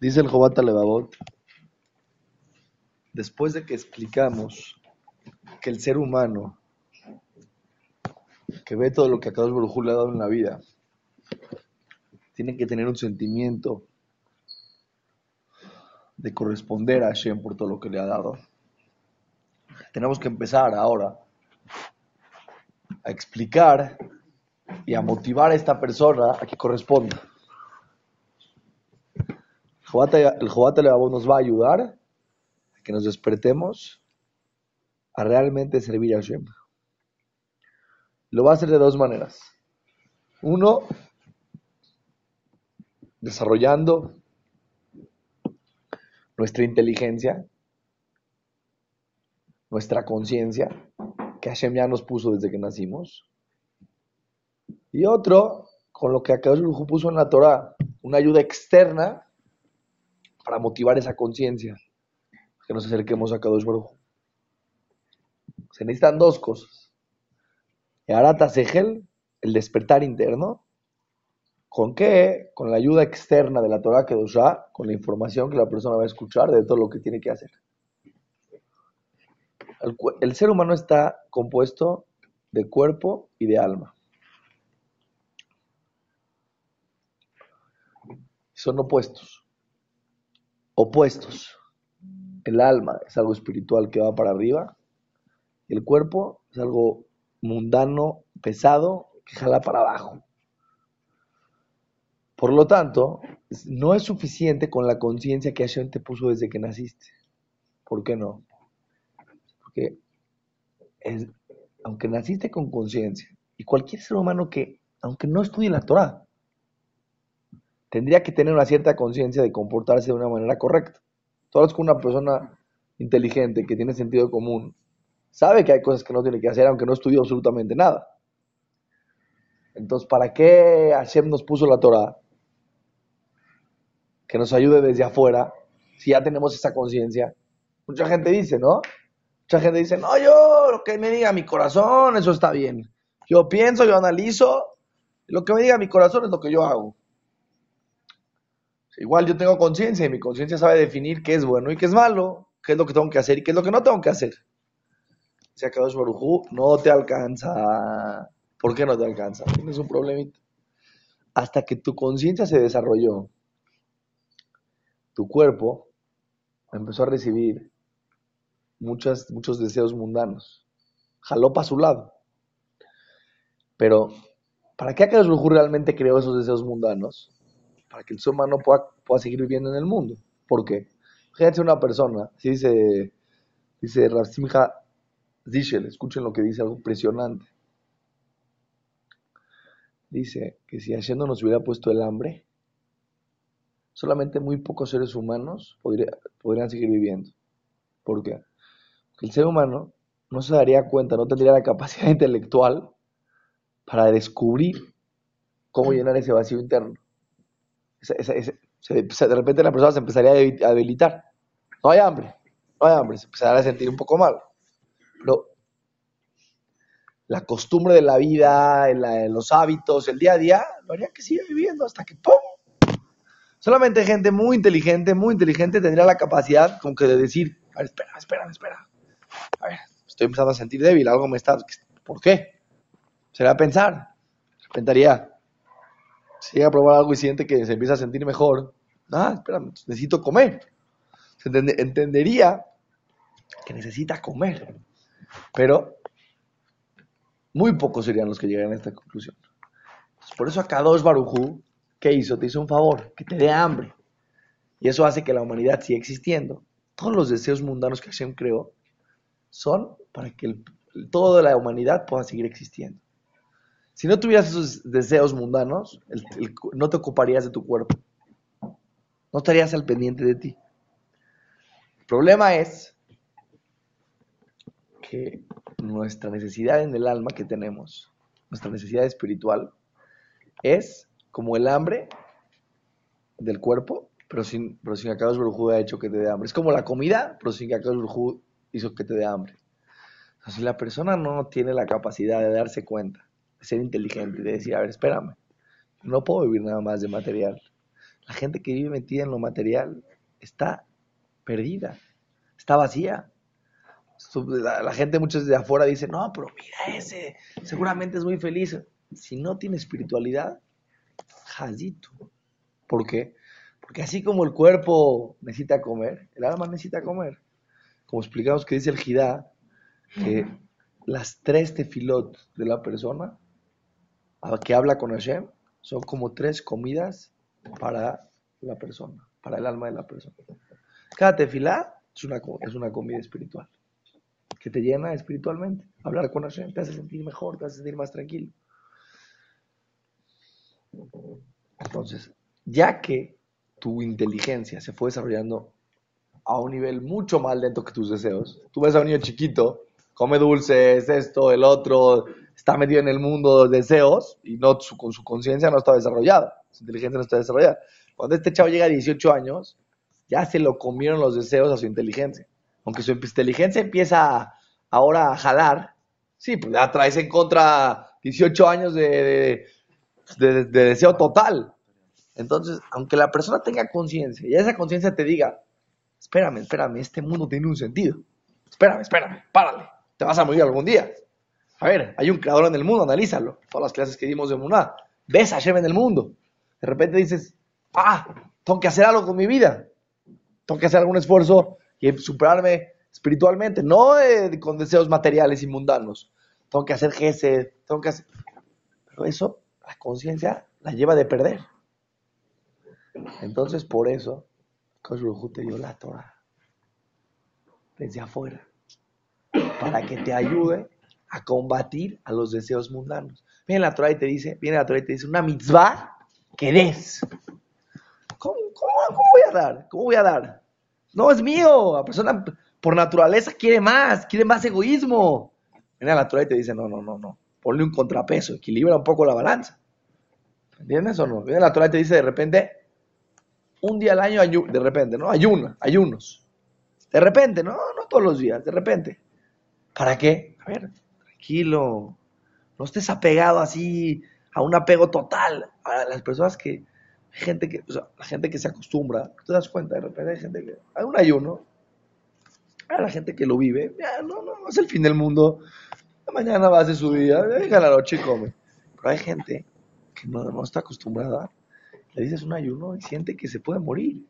Dice el Jobata Levavot, después de que explicamos que el ser humano que ve todo lo que Akadosh Baruj le ha dado en la vida, tiene que tener un sentimiento de corresponder a Hashem por todo lo que le ha dado. Tenemos que empezar ahora a explicar y a motivar a esta persona a que corresponda. El Jobata nos va a ayudar a que nos despertemos a realmente servir a Hashem. Lo va a hacer de dos maneras. Uno, desarrollando nuestra inteligencia, nuestra conciencia, que Hashem ya nos puso desde que nacimos. Y otro, con lo que Akadosh puso en la Torah, una ayuda externa para motivar esa conciencia, que nos acerquemos a Kadosh Baruj. Se necesitan dos cosas. Arata Segel, el despertar interno. ¿Con qué? Con la ayuda externa de la Torah Kedoshá, con la información que la persona va a escuchar de todo lo que tiene que hacer. el ser humano está compuesto de cuerpo y de alma. Son opuestos. Opuestos. El alma es algo espiritual que va para arriba. Y el cuerpo es algo mundano, pesado, que jala para abajo. Por lo tanto, no es suficiente con la conciencia que Hashem te puso desde que naciste. ¿Por qué no? Porque aunque naciste con conciencia, y cualquier ser humano que, aunque no estudie la Torah, tendría que tener una cierta conciencia de comportarse de una manera correcta. Todos con una persona inteligente que tiene sentido común sabe que hay cosas que no tiene que hacer aunque no estudió absolutamente nada. Entonces, ¿para qué Hashem nos puso la Torah? Que nos ayude desde afuera, si ya tenemos esa conciencia. Mucha gente dice, ¿no? Mucha gente dice, no, yo, lo que me diga mi corazón, eso está bien. Yo pienso, yo analizo, lo que me diga mi corazón es lo que yo hago. Igual yo tengo conciencia y mi conciencia sabe definir qué es bueno y qué es malo, qué es lo que tengo que hacer y qué es lo que no tengo que hacer. Si Akadosh Barujú no te alcanza. ¿Por qué no te alcanza? Tienes un problemita. Hasta que tu conciencia se desarrolló, tu cuerpo empezó a recibir muchos deseos mundanos. Jaló para su lado. Pero, ¿para qué Akadosh Barujú realmente creó esos deseos mundanos? Para que el ser humano pueda, pueda seguir viviendo en el mundo. ¿Por qué? Fíjense una persona, dice, dice Dice, escuchen lo que dice, algo impresionante. Dice que si Hashem no nos hubiera puesto el hambre, solamente muy pocos seres humanos podrían seguir viviendo. ¿Por qué? Porque el ser humano no se daría cuenta, no tendría la capacidad intelectual para descubrir cómo llenar ese vacío interno. De repente la persona se empezaría a debilitar. No hay hambre, no hay hambre, se empezaría a sentir un poco mal. Pero la costumbre de la vida, los hábitos, el día a día, lo haría que siga viviendo hasta que ¡pum! Solamente gente muy inteligente, muy inteligente tendría la capacidad como que de decir, a ver, espera, espera, espera. A ver, estoy empezando a sentir débil, algo me está... ¿Por qué? Sería pensar. Pensaría, si llega a probar algo y siente que se empieza a sentir mejor, ah, espera, necesito comer. Se entendería que necesita comer. Pero muy pocos serían los que llegaran a esta conclusión. Por eso acá dos Barujú, ¿qué hizo? Te hizo un favor, que te dé hambre. Y eso hace que la humanidad siga existiendo. Todos los deseos mundanos que Hashem creó son para que toda la humanidad pueda seguir existiendo. Si no tuvieras esos deseos mundanos, no te ocuparías de tu cuerpo. No estarías al pendiente de ti. El problema es que nuestra necesidad en el alma que tenemos, nuestra necesidad espiritual, es como el hambre del cuerpo, pero sin, pero sin ha hecho que te dé hambre. Es como la comida, pero sin que hizo que te dé hambre. si la persona no tiene la capacidad de darse cuenta, ser inteligente, de decir, a ver, espérame, no puedo vivir nada más de material. La gente que vive metida en lo material está perdida, está vacía. La, la gente muchas de afuera dice, no, pero mira ese, seguramente es muy feliz. Si no tiene espiritualidad, jazito. ¿Por qué? Porque así como el cuerpo necesita comer, el alma necesita comer. Como explicamos que dice el Jidá, que las tres tefilot de la persona que habla con Hashem son como tres comidas para la persona, para el alma de la persona. Cada tefilá es una, es una comida espiritual que te llena espiritualmente. Hablar con Hashem te hace sentir mejor, te hace sentir más tranquilo. Entonces, ya que tu inteligencia se fue desarrollando a un nivel mucho más lento que tus deseos, tú ves a un niño chiquito, come dulces, esto, el otro, está metido en el mundo de deseos y no su, su conciencia no está desarrollada, su inteligencia no está desarrollada. Cuando este chavo llega a 18 años, ya se lo comieron los deseos a su inteligencia. Aunque su inteligencia empieza ahora a jalar, sí, pues ya traes en contra 18 años de, de, deseo total. Entonces, aunque la persona tenga conciencia y esa conciencia te diga, espérame, espérame, este mundo tiene un sentido. Espérame, espérame, párale, te vas a morir algún día. A ver, hay un creador en el mundo, analízalo. Todas las clases que dimos de Muná. Ves a Hashem en el mundo. De repente dices, ah, tengo que hacer algo con mi vida. Tengo que hacer algún esfuerzo y superarme espiritualmente, no con deseos materiales y mundanos. Tengo que hacer gesed, tengo que hacer... Pero eso la conciencia la lleva de perder. Entonces, por eso, Koshruhu te dio la Torah desde afuera, para que te ayude a combatir a los deseos mundanos. Viene la Torah y te dice, viene la Torah y te dice, una mitzvah que des. ¿Cómo, voy a dar? ¿Cómo voy a dar? No es mío. La persona por naturaleza quiere más, quiere más egoísmo. Viene la Torah y te dice, no, no, no, no. Ponle un contrapeso, equilibra un poco la balanza. ¿Entiendes o no? Viene la Torah y te dice de repente, un día al año, de repente, ¿no? Ayuna, ayunos. De repente, no, no todos los días, de repente. ¿Para qué? A ver, tranquilo. No estés apegado así a un apego total. A las personas que, gente que, o sea, la gente que se acostumbra, te das cuenta, de repente hay gente que, hay un ayuno, a la gente que lo vive, no, no, no es el fin del mundo. Mañana va a hacer su día, llega la noche y come. Pero hay gente no, está acostumbrada, le dices un ayuno y siente que se puede morir.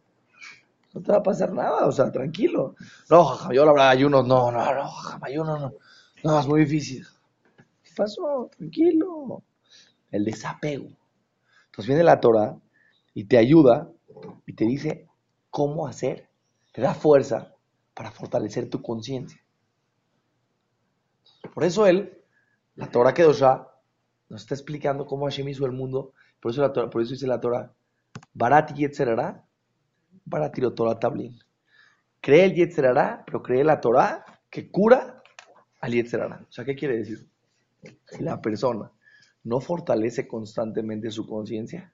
No te va a pasar nada, o sea, tranquilo. No, yo la verdad ayuno, no, no, no, jaja, ayuno no. No, es muy difícil. ¿Qué pasó? Tranquilo. El desapego. Entonces viene la Torah y te ayuda y te dice cómo hacer, te da fuerza para fortalecer tu conciencia. Por eso él, la Torah ya nos está explicando cómo Hashem hizo el mundo. Por eso, la por eso dice la Torah, Barati Yetzerara, Barati Torah Tablin. Cree el Yetzerara, pero cree la Torah que cura al Yetzerara. O sea, ¿qué quiere decir? La persona no fortalece constantemente su conciencia,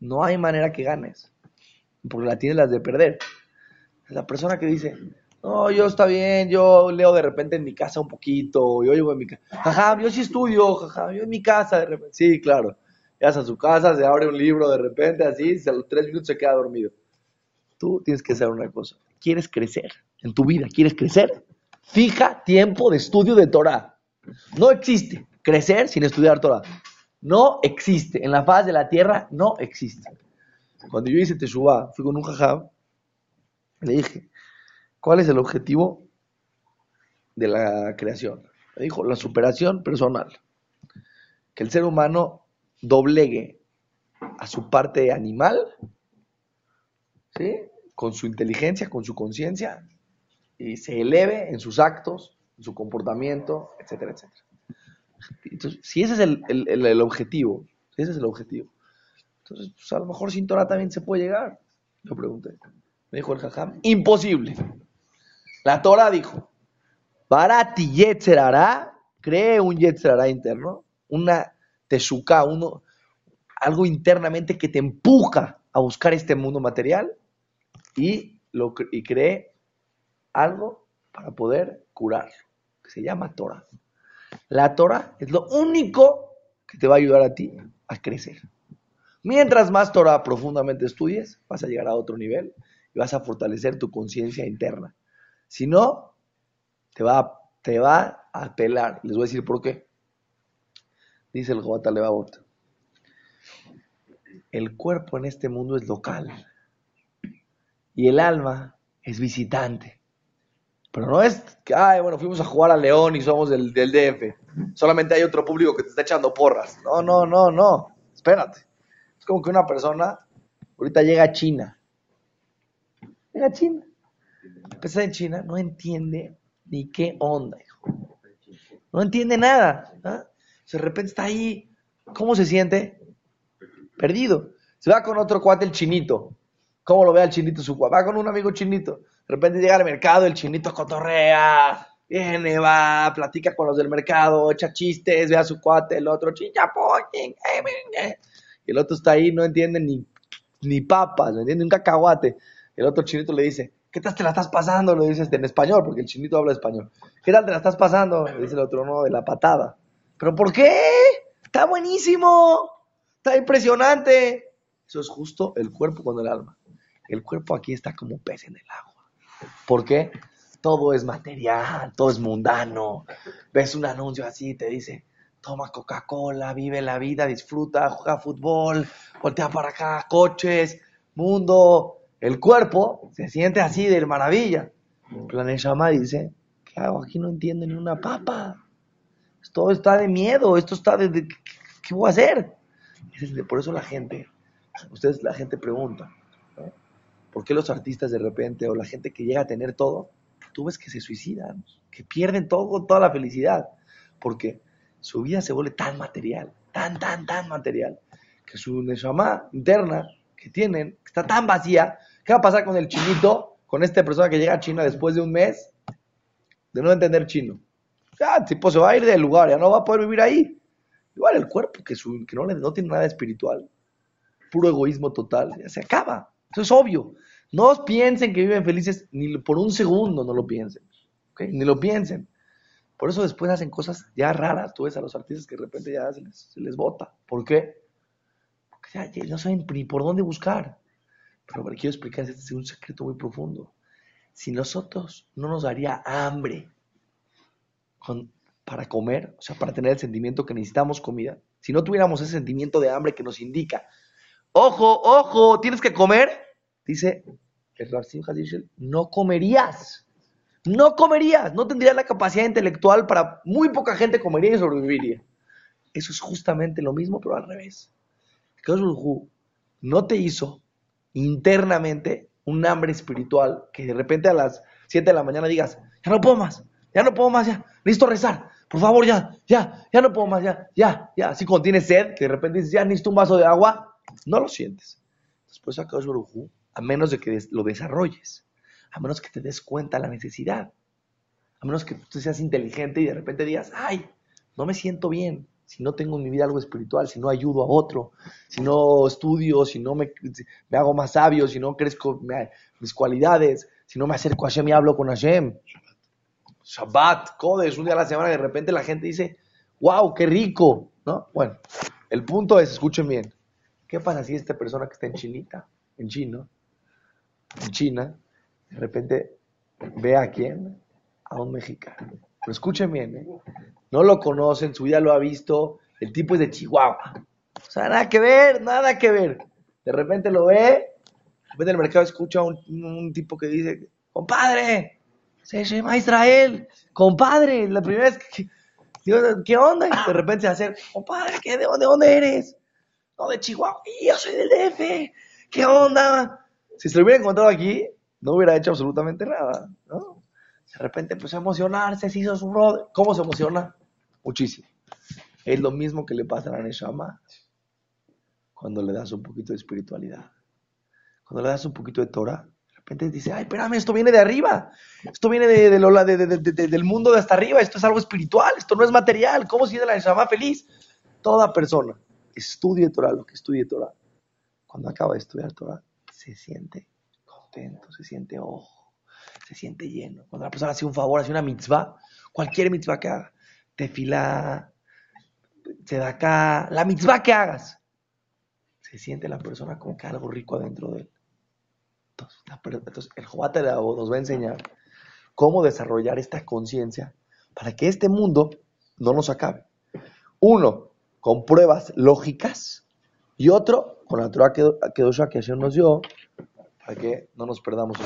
no hay manera que ganes, porque la tienes las de perder. La persona que dice, no, yo está bien, yo leo de repente en mi casa un poquito, yo llevo en mi casa. Ajá, yo sí estudio, jaja, yo en mi casa de repente. Sí, claro. Llegas a su casa, se abre un libro de repente, así, a los tres minutos se queda dormido. Tú tienes que hacer una cosa. ¿Quieres crecer en tu vida? ¿Quieres crecer? Fija tiempo de estudio de Torah. No existe crecer sin estudiar Torah. No existe. En la faz de la tierra no existe. Cuando yo hice Teshuvah, fui con un jajam, le dije, ¿Cuál es el objetivo de la creación? Me dijo, la superación personal. Que el ser humano doblegue a su parte animal, ¿sí? con su inteligencia, con su conciencia, y se eleve en sus actos, en su comportamiento, etcétera, etcétera. Entonces, si ese es el, objetivo, si ese es el objetivo, entonces pues, a lo mejor sin Torah también se puede llegar. Yo pregunté. Me dijo el jajam, imposible. La Torah dijo, para ti cree un Yetzerará interno, una Teshuká, uno, algo internamente que te empuja a buscar este mundo material y, lo, y cree algo para poder curarlo, que se llama Torah. La Torah es lo único que te va a ayudar a ti a crecer. Mientras más Torah profundamente estudies, vas a llegar a otro nivel y vas a fortalecer tu conciencia interna. Si no, te va, te va a pelar. Les voy a decir por qué. Dice el Jobata Levavot. El cuerpo en este mundo es local y el alma es visitante. Pero no es que, ay, bueno, fuimos a jugar a León y somos del, del DF. Solamente hay otro público que te está echando porras. No, no, no, no. Espérate. Es como que una persona ahorita llega a China. Llega a China. Empieza en China, no entiende ni qué onda, hijo. No entiende nada. ¿ah? De repente está ahí. ¿Cómo se siente? Perdido. Se va con otro cuate, el chinito. ¿Cómo lo ve al chinito su cuate? Va con un amigo chinito. De repente llega al mercado, el chinito cotorrea, viene, va, platica con los del mercado, echa chistes, ve a su cuate, el otro chinchapoñen, y el otro está ahí, no entiende ni, ni papas, no entiende un cacahuate. El otro chinito le dice, ¿qué tal te la estás pasando? Lo dice este en español, porque el chinito habla español. ¿Qué tal te la estás pasando? Le dice el otro, no, de la patada. ¿Pero por qué? Está buenísimo, está impresionante. Eso es justo el cuerpo con el alma. El cuerpo aquí está como pez en el agua. ¿Por qué? Todo es material, todo es mundano. Ves un anuncio así y te dice, toma Coca-Cola, vive la vida, disfruta, juega fútbol, voltea para acá, coches, mundo. El cuerpo se siente así de maravilla. La dice, ¿qué hago? Aquí no entiendo ni una papa. Todo está de miedo, esto está de... ¿Qué voy a hacer? Por eso la gente, ustedes, la gente pregunta, ¿Por qué los artistas de repente o la gente que llega a tener todo, tú ves que se suicidan, que pierden todo, toda la felicidad? Porque su vida se vuelve tan material, tan, tan, tan material, que su neshama interna que tienen está tan vacía. ¿Qué va a pasar con el chinito, con esta persona que llega a China después de un mes de no entender chino? Ya, el tipo se va a ir del lugar, ya no va a poder vivir ahí. Igual el cuerpo, que, no, no tiene nada espiritual, puro egoísmo total, ya se acaba. Eso es obvio. No piensen que viven felices ni por un segundo, no lo piensen. Ni lo piensen. Por eso después hacen cosas ya raras. Tú ves a los artistas que de repente ya se les, se les bota. ¿Por qué? Porque ya, no saben ni por dónde buscar. Pero quiero explicar, este es un secreto muy profundo. Si nosotros no nos daría hambre para comer, o sea, para tener el sentimiento que necesitamos comida, si no tuviéramos ese sentimiento de hambre que nos indica, ojo, ojo, tienes que comer, dice el Rav no comerías. No comerías, no tendrías la capacidad intelectual para muy poca gente comería y sobreviviría. Eso es justamente lo mismo, pero al revés. no te hizo internamente un hambre espiritual que de repente a las 7 de la mañana digas, ya no puedo más, ya no puedo más, ya, necesito rezar, por favor, ya, ya, ya no puedo más, ya, ya, ya. Así cuando tienes sed, que de repente dices, ya necesito un vaso de agua, no lo sientes. Después a Baruj a menos de que lo desarrolles, a menos que te des cuenta la necesidad, a menos que tú seas inteligente y de repente digas, ay, no me siento bien si no tengo en mi vida algo espiritual, si no ayudo a otro, si no estudio, si no me, me hago más sabio, si no crezco mis cualidades, si no me acerco a Hashem y hablo con Hashem. Shabbat, Kodesh, un día a la semana, de repente la gente dice, wow, qué rico, ¿no? Bueno, el punto es, escuchen bien, ¿qué pasa si esta persona que está en Chinita, en chino, en China, de repente ve a quién, a un mexicano. Pero escuchen bien, ¿eh? no lo conocen, su vida lo ha visto, el tipo es de Chihuahua. O sea, nada que ver, nada que ver. De repente lo ve, de repente en el mercado escucha a un, tipo que dice, compadre, se llama Israel, compadre, la primera vez que, ¿qué onda? Y de repente se hace, compadre, ¿qué, de, dónde eres? No, de Chihuahua, yo soy del DF, ¿qué onda? Si se lo hubiera encontrado aquí, no hubiera hecho absolutamente nada, ¿no? De repente empezó a emocionarse, se hizo su brother. ¿Cómo se emociona? Muchísimo. Es lo mismo que le pasa a la Neshama cuando le das un poquito de espiritualidad. Cuando le das un poquito de Torah, de repente dice, ay, espérame, esto viene de arriba. Esto viene de, del mundo de hasta arriba. Esto es algo espiritual. Esto no es material. ¿Cómo sigue la Neshama feliz? Toda persona estudie Torah, lo que estudie Torah. Cuando acaba de estudiar Torah, se siente contento, se siente ojo, se siente lleno. Cuando la persona hace un favor, hace una mitzvah, cualquier mitzvah que haga, tefila, acá, la mitzvah que hagas, se siente la persona como que algo rico adentro de él. Entonces, el Jobata nos va a enseñar cómo desarrollar esta conciencia para que este mundo no nos acabe. Uno, con pruebas lógicas y otro, con la Torah que, que ayer nos dio, para que no nos perdamos.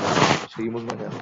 Seguimos mañana.